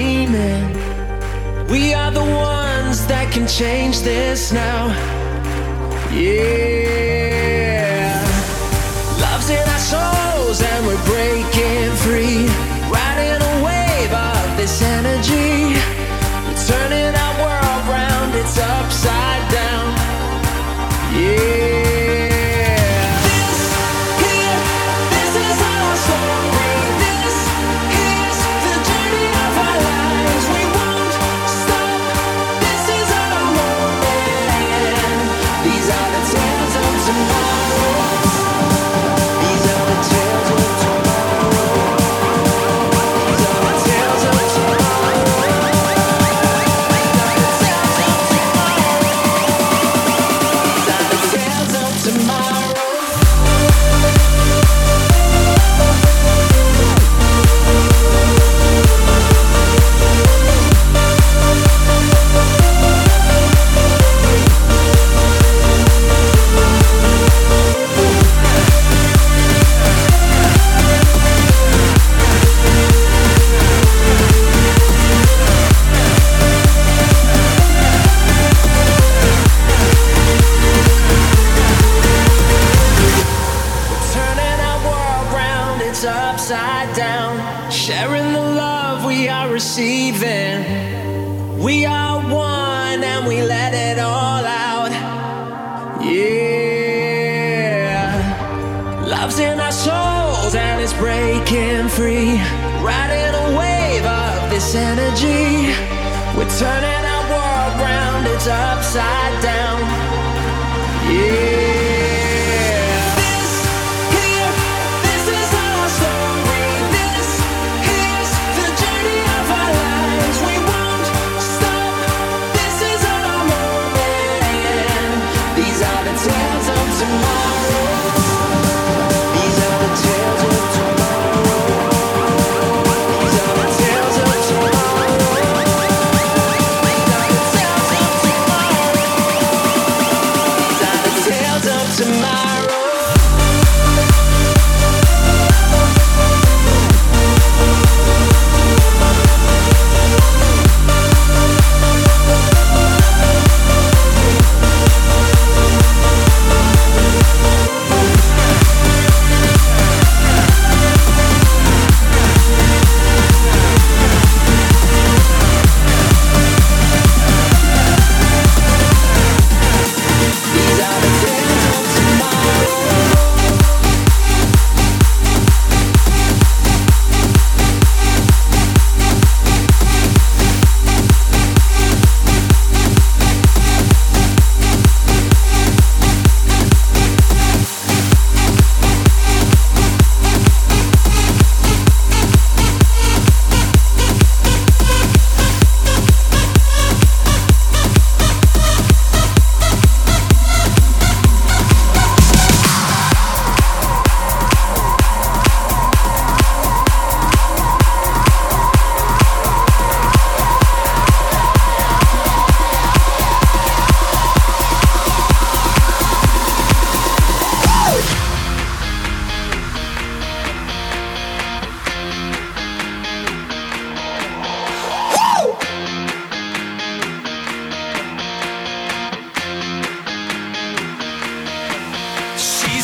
dreaming. We are the ones that can change this now. Yeah. Love's in our souls and we're breaking free. Riding a wave of this energy. We're turning our world round, it's upside down. Yeah.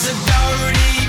a dirty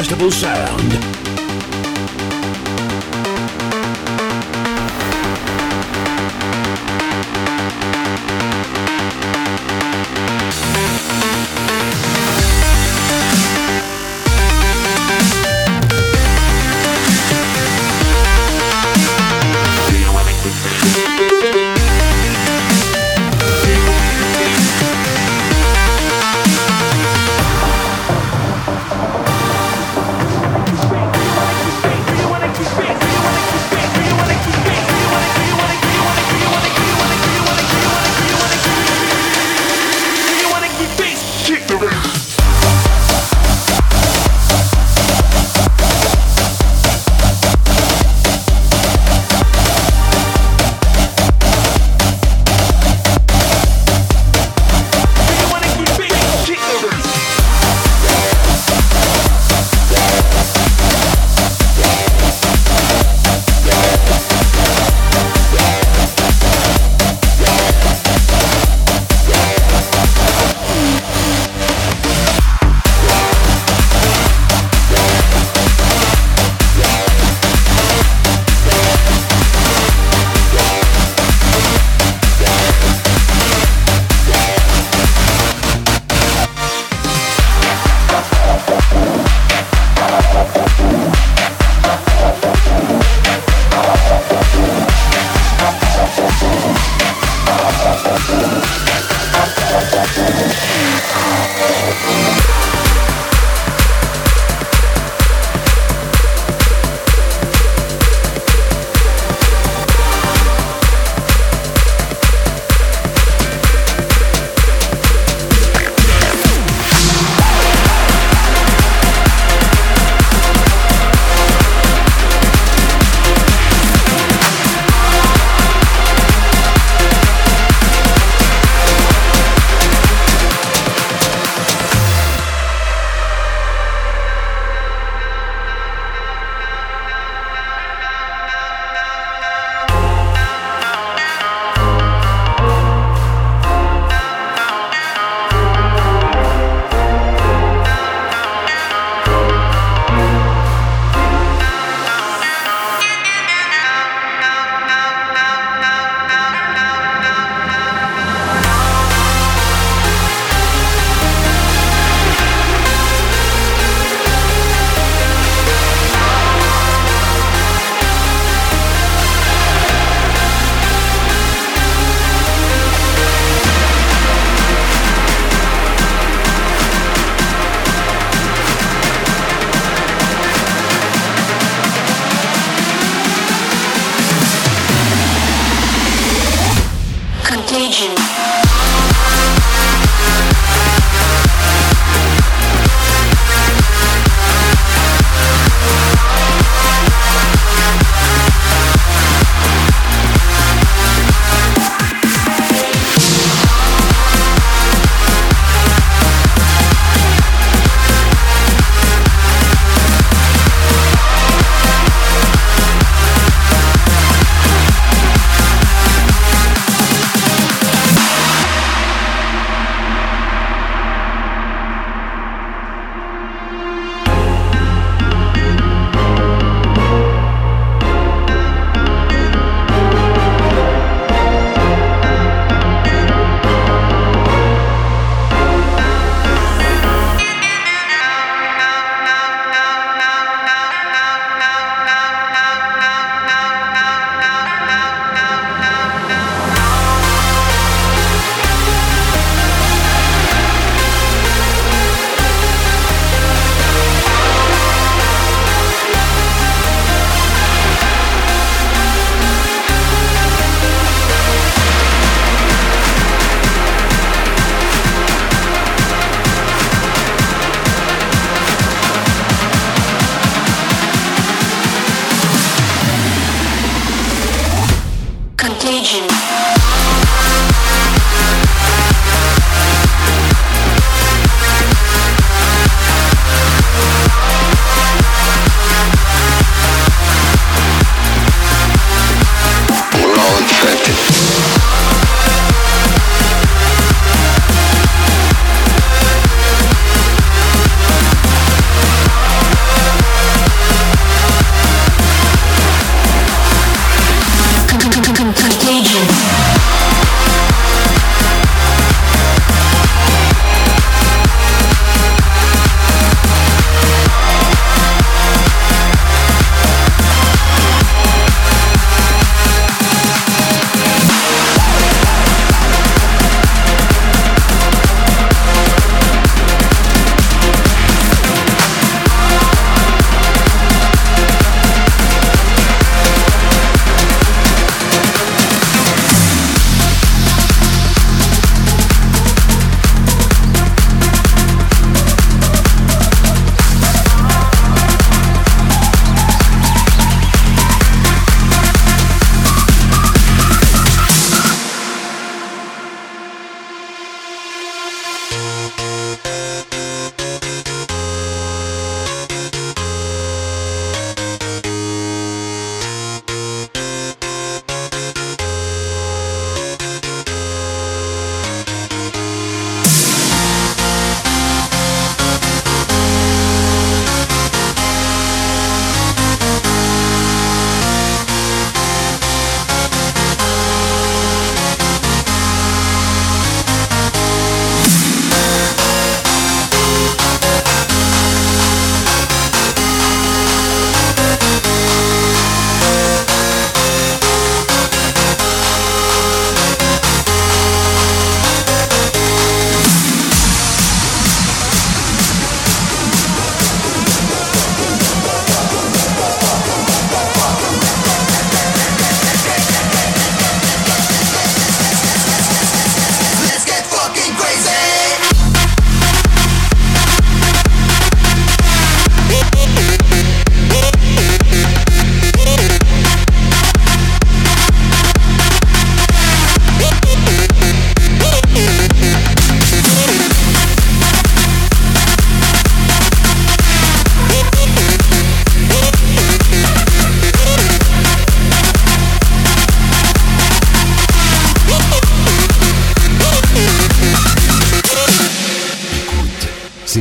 festival sound.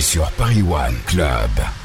Sur Paris One Club.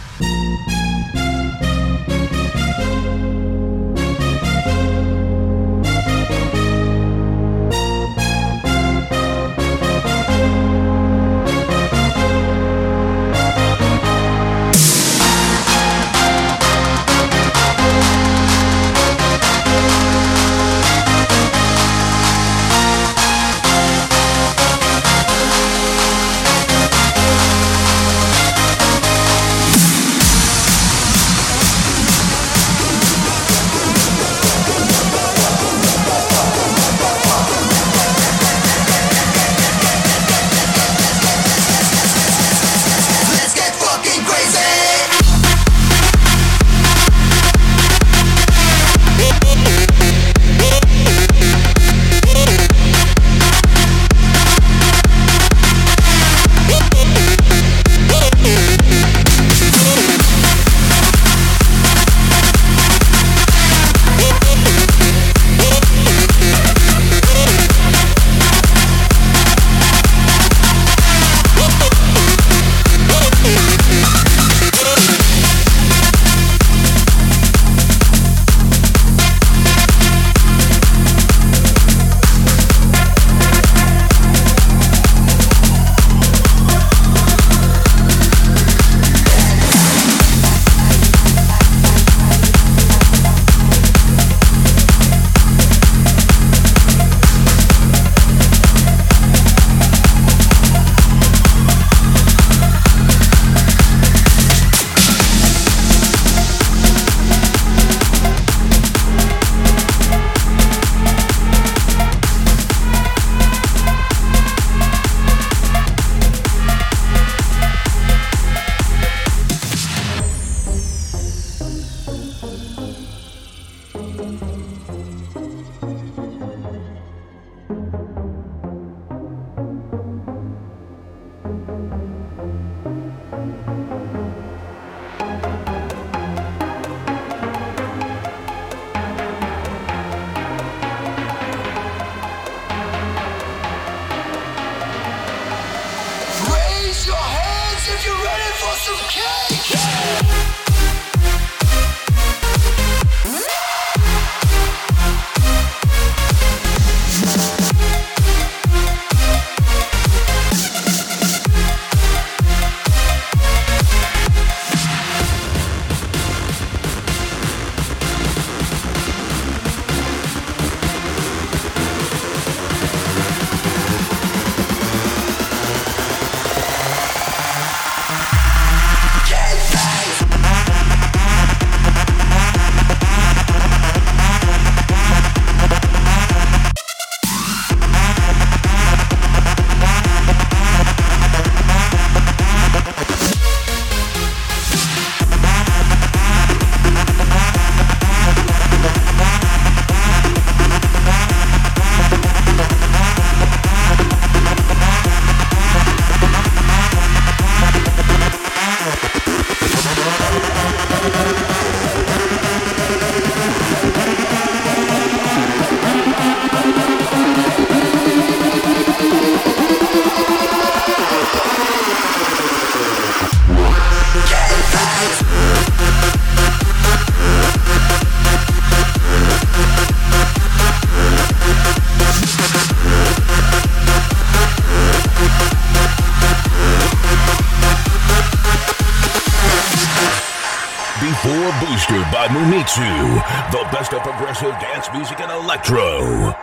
The best of progressive dance music and electro.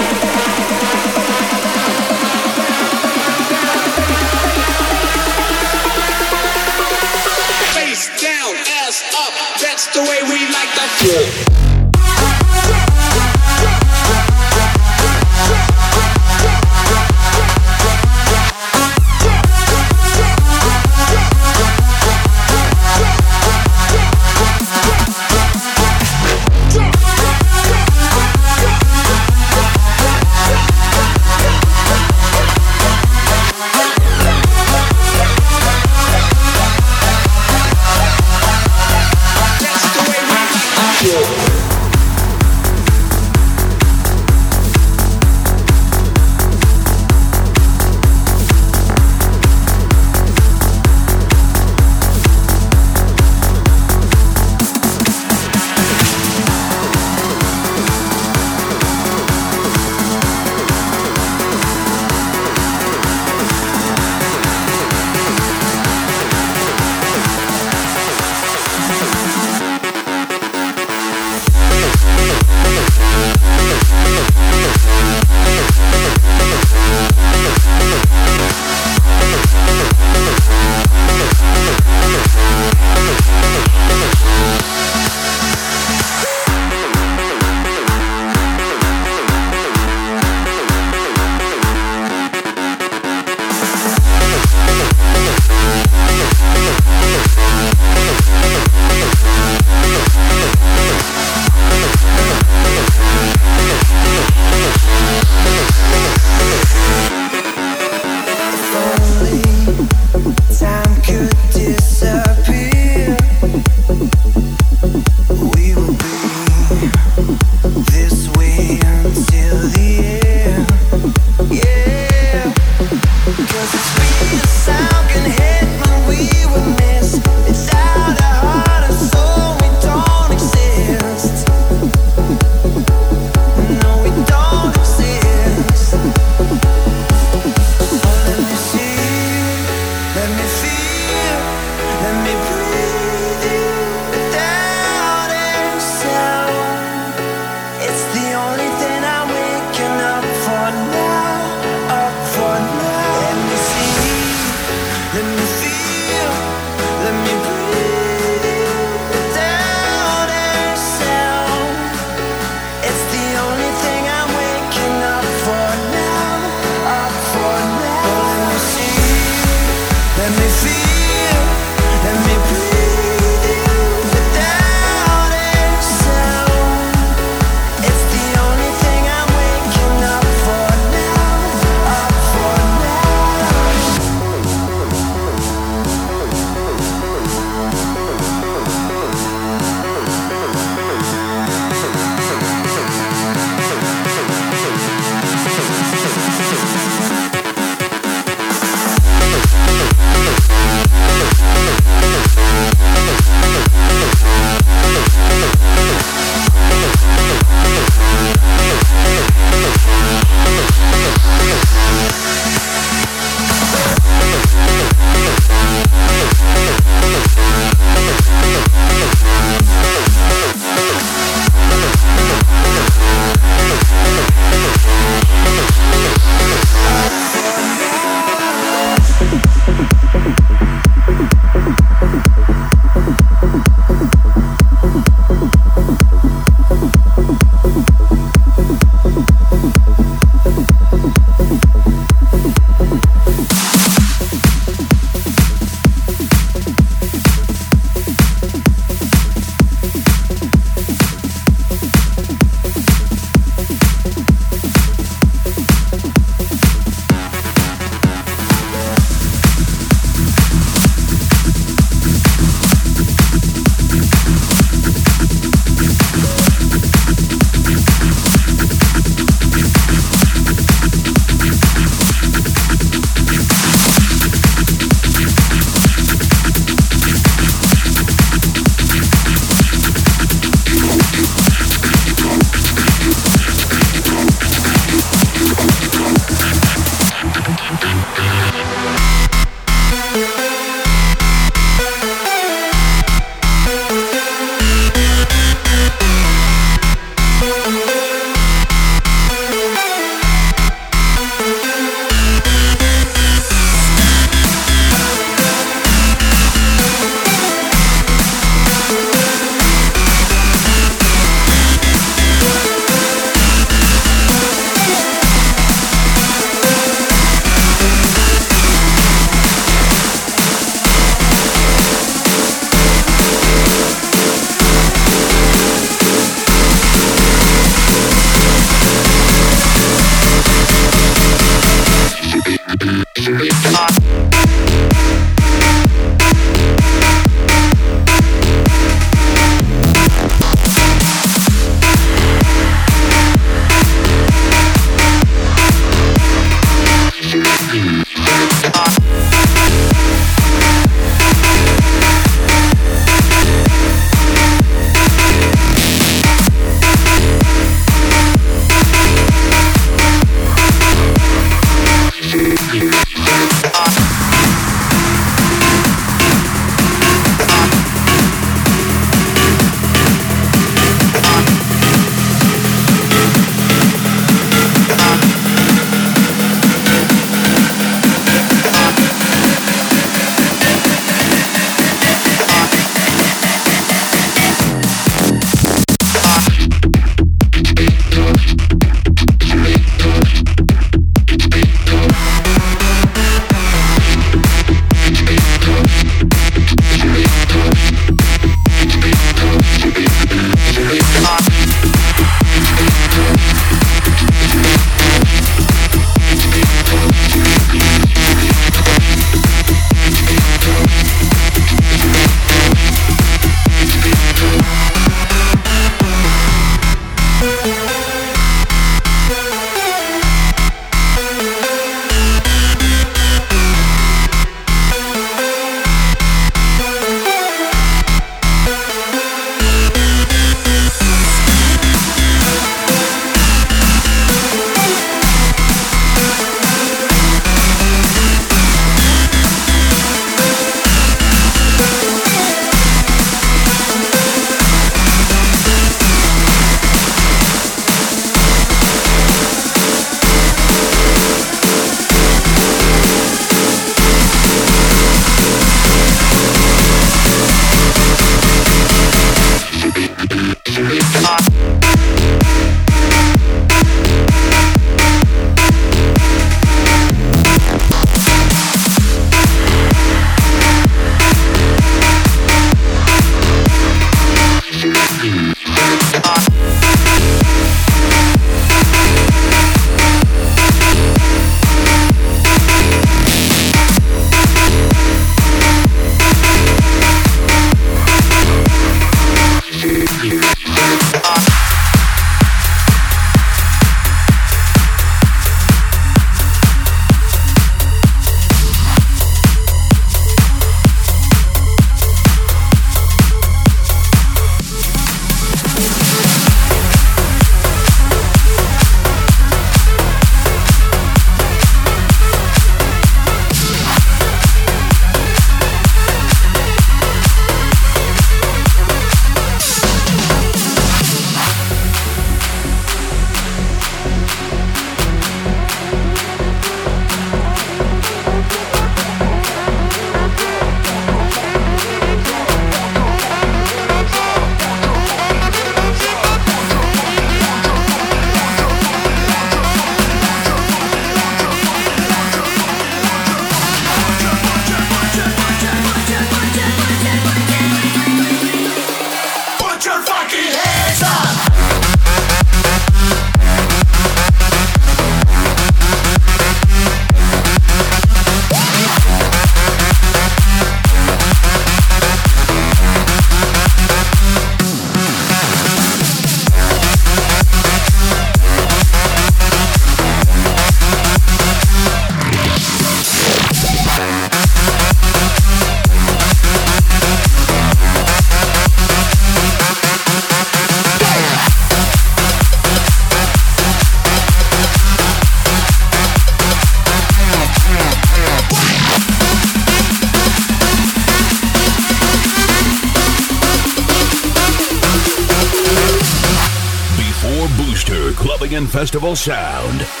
Clubbing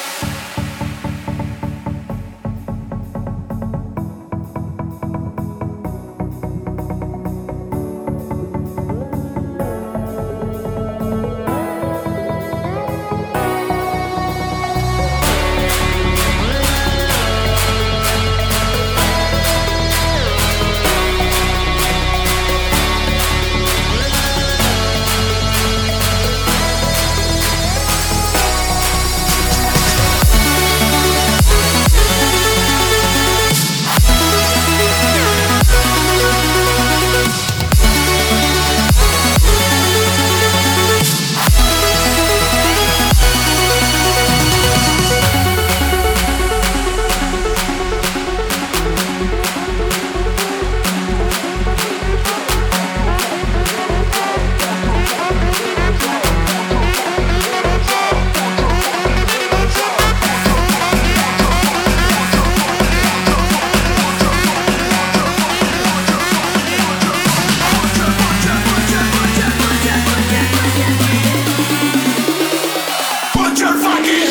and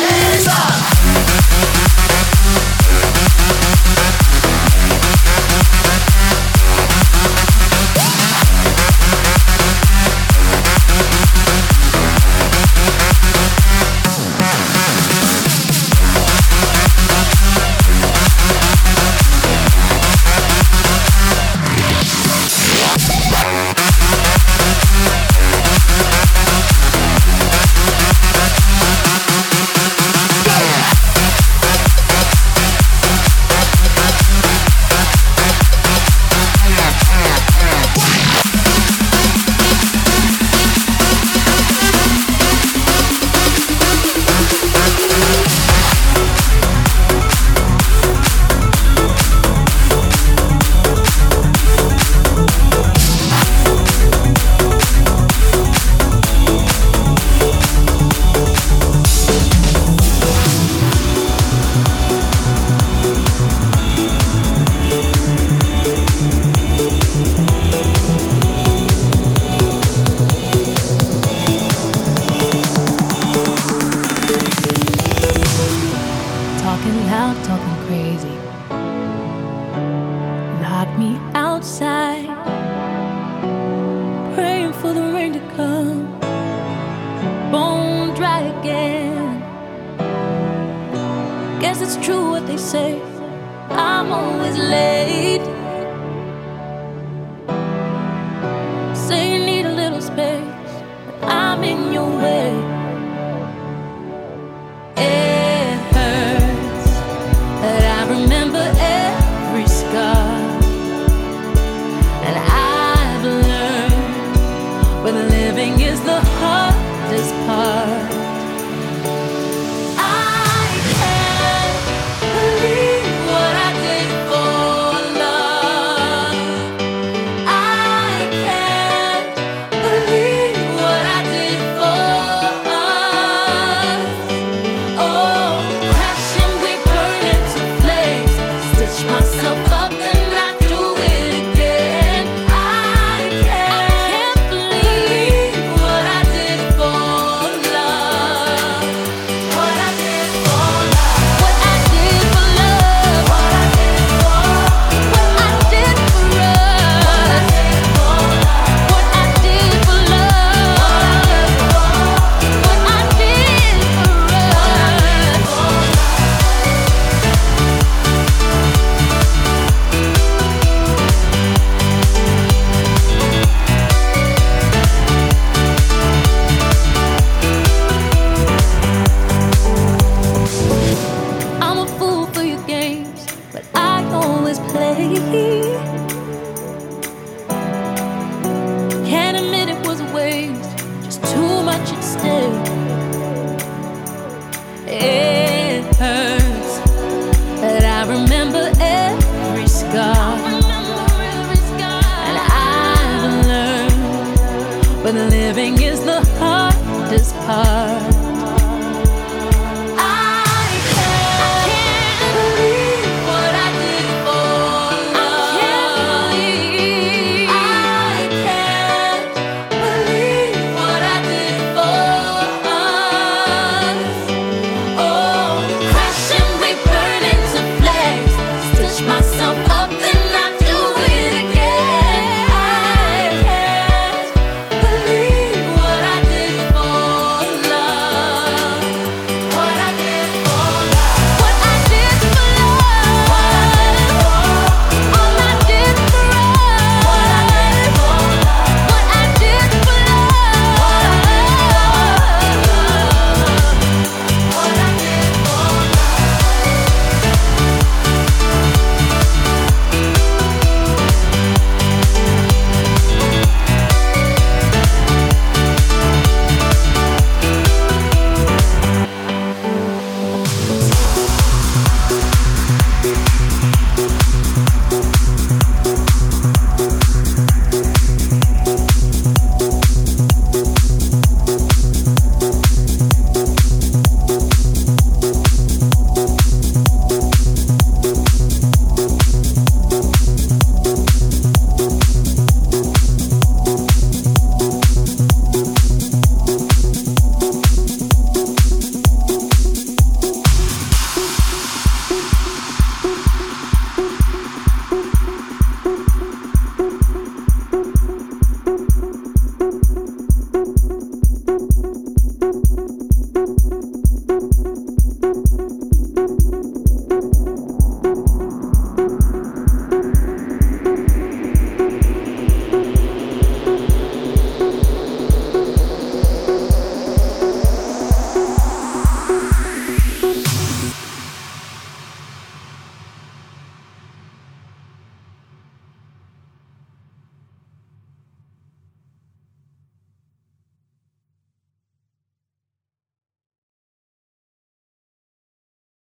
festival sound. living is the hardest part.